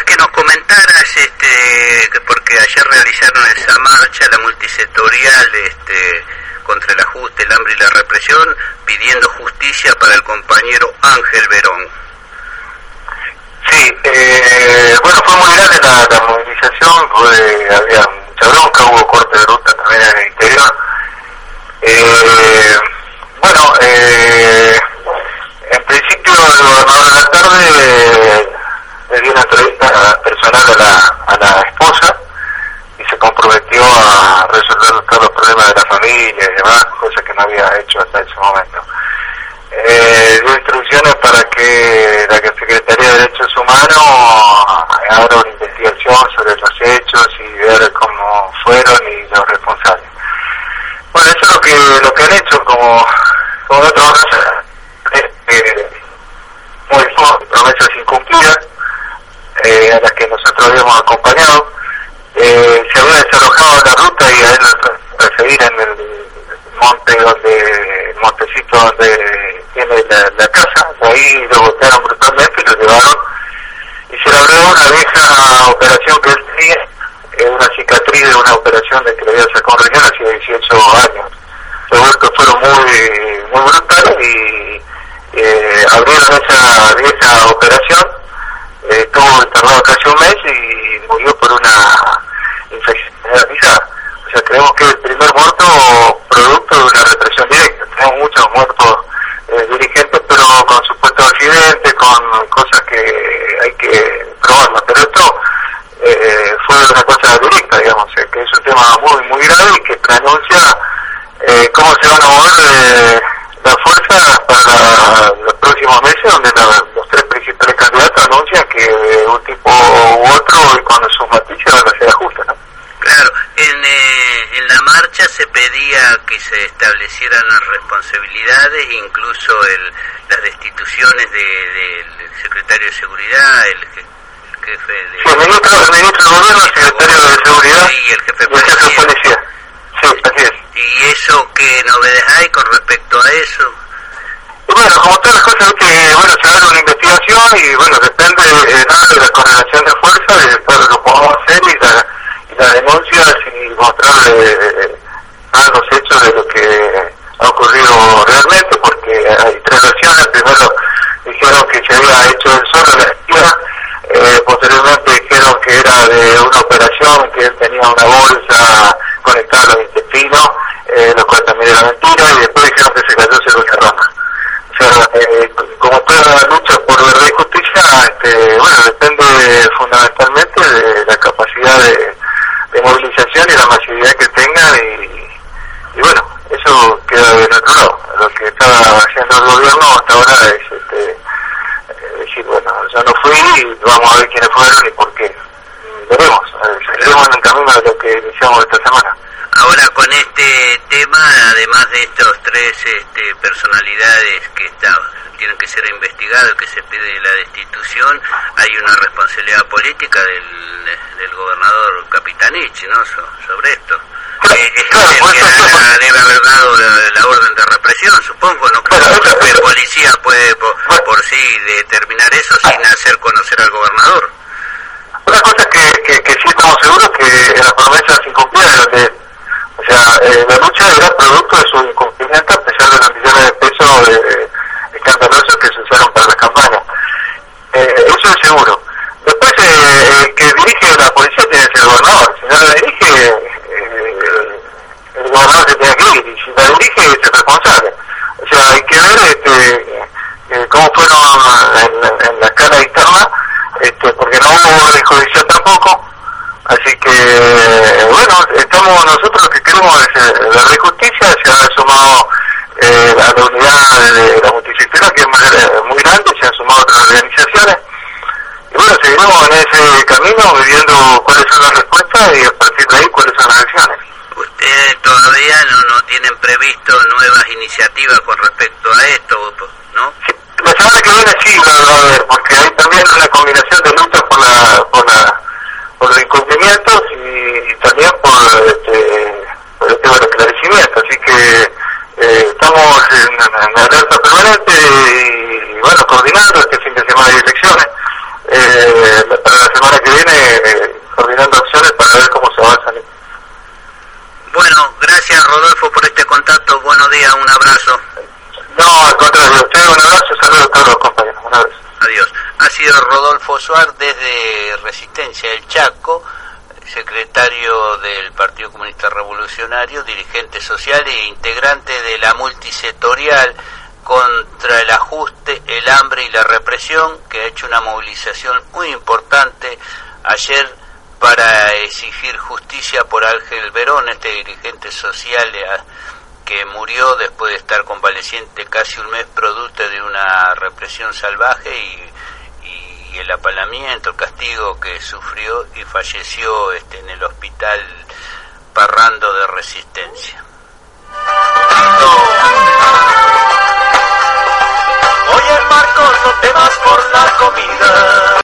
que nos comentaras, este, porque ayer realizaron esa marcha, la multisectorial, este, contra el ajuste, el hambre y la represión, pidiendo justicia para el compañero Ángel Verón. Sí, eh, bueno, fue muy grande la, movilización, había mucha bronca, hubo corte de ruta también en el interior. Eh, bueno, eh, en principio el gobernador de la tarde le dio una a la, a la esposa y se comprometió a resolver todos los problemas de la familia y demás, cosas que no había hecho hasta ese momento. Eh, dio instrucciones para que la Secretaría de Derechos Humanos haga una investigación sobre los hechos y ver cómo fueron y los responsables. Bueno, eso es lo que, lo que han hecho como, como otros eh, muy promesas incumplidas eh, a las que nosotros habíamos acompañado. Eh, se había desalojado la ruta y a él para seguir en el monte donde, el montecito donde tiene la, casa, ahí lo golpearon brutalmente y lo llevaron y se le abrió una vieja operación que él tenía, eh, una cicatriz de una operación de que le había sacado un riñón hace 18 años. Los golpes fueron muy, muy brutales y eh, abrieron esa vieja operación estuvo internado casi un mes y murió por una infección generalizada. O sea, creemos que el primer muerto producto de una represión directa. Tenemos muchos muertos eh, dirigentes, pero con supuestos accidentes, con cosas que hay que probarlas. Pero esto eh, fue una cosa directa, digamos, que es un tema muy, muy grave y que anuncia eh, cómo se van a mover eh, las fuerzas para los próximos meses, donde los tres principales candidatos anuncian que un tipo u otro y con sus matices van a ser ajustes. ¿no? Claro, en, eh, en la marcha se pedía que se establecieran las responsabilidades, incluso el, las destituciones del secretario de Seguridad, el, jefe de... Sí, el ministro, el ministro del Gobierno, el secretario de Seguridad y el jefe de policía. Sí, así es. ¿Y eso qué novedades hay con respecto a eso? bueno, como todas las cosas, que bueno, se haga una investigación y bueno, una bolsa de lo que iniciamos esta semana. Ahora con este tema, además de estos tres este, personalidades que tienen que ser investigados, que se pide la destitución, hay una responsabilidad política del, del gobernador Capitanich, ¿no? sobre esto. Eh, es el que debe haber dado la, orden de represión, supongo, ¿no? Creo que el policía puede por, sí determinar eso sin hacer conocer al gobernador. Una cosa que, que, que sí estamos seguros que la promesa se incumplieron de o sea, eh, la lucha era producto de su incumplimiento a pesar de los millones de pesos eh, escandalosos que se usaron para la campaña. Eh, eso es seguro. Después, eh, el que dirige la policía tiene que ser el gobernador. Si no la dirige, eh, el gobernador se tiene que ir. Y si la dirige, es el responsable. O sea, hay que ver este, eh, cómo fueron en, en la escala externa, este, porque no hubo judicial tampoco Así que, bueno, nosotros que queremos es la de justicia, se ha sumado eh, a la unidad de la multisectora, que es muy, grande, se han sumado otras organizaciones. Y bueno, seguimos en ese camino, viendo cuáles son las respuestas y a partir de ahí cuáles son las acciones. ¿Ustedes todavía no, no tienen previsto nuevas iniciativas con respecto a esto, no? Sí, la semana que viene sí va a haber, porque hay también una combinación de lucha por la, por la por los incumplimientos y, también por, este, por el tema del esclarecimiento. Así que eh, estamos en, en, alerta permanente y, bueno, coordinando este fin de semana de elecciones. Eh, para la semana abrazo. No, al contrario, usted un abrazo, saludos a todos los compañeros. Un abrazo. Adiós. Ha sido Rodolfo Suar desde Resistencia del Chaco, secretario del Partido Comunista Revolucionario, dirigente social e integrante de la multisectorial contra el ajuste, el hambre y la represión, que ha hecho una movilización muy importante ayer para exigir justicia por Ángel Verón, este dirigente social eh, que murió después de estar convaleciente casi un mes producto de una represión salvaje y, el apalamiento, el castigo que sufrió y falleció este, en el hospital Parrando de Resistencia.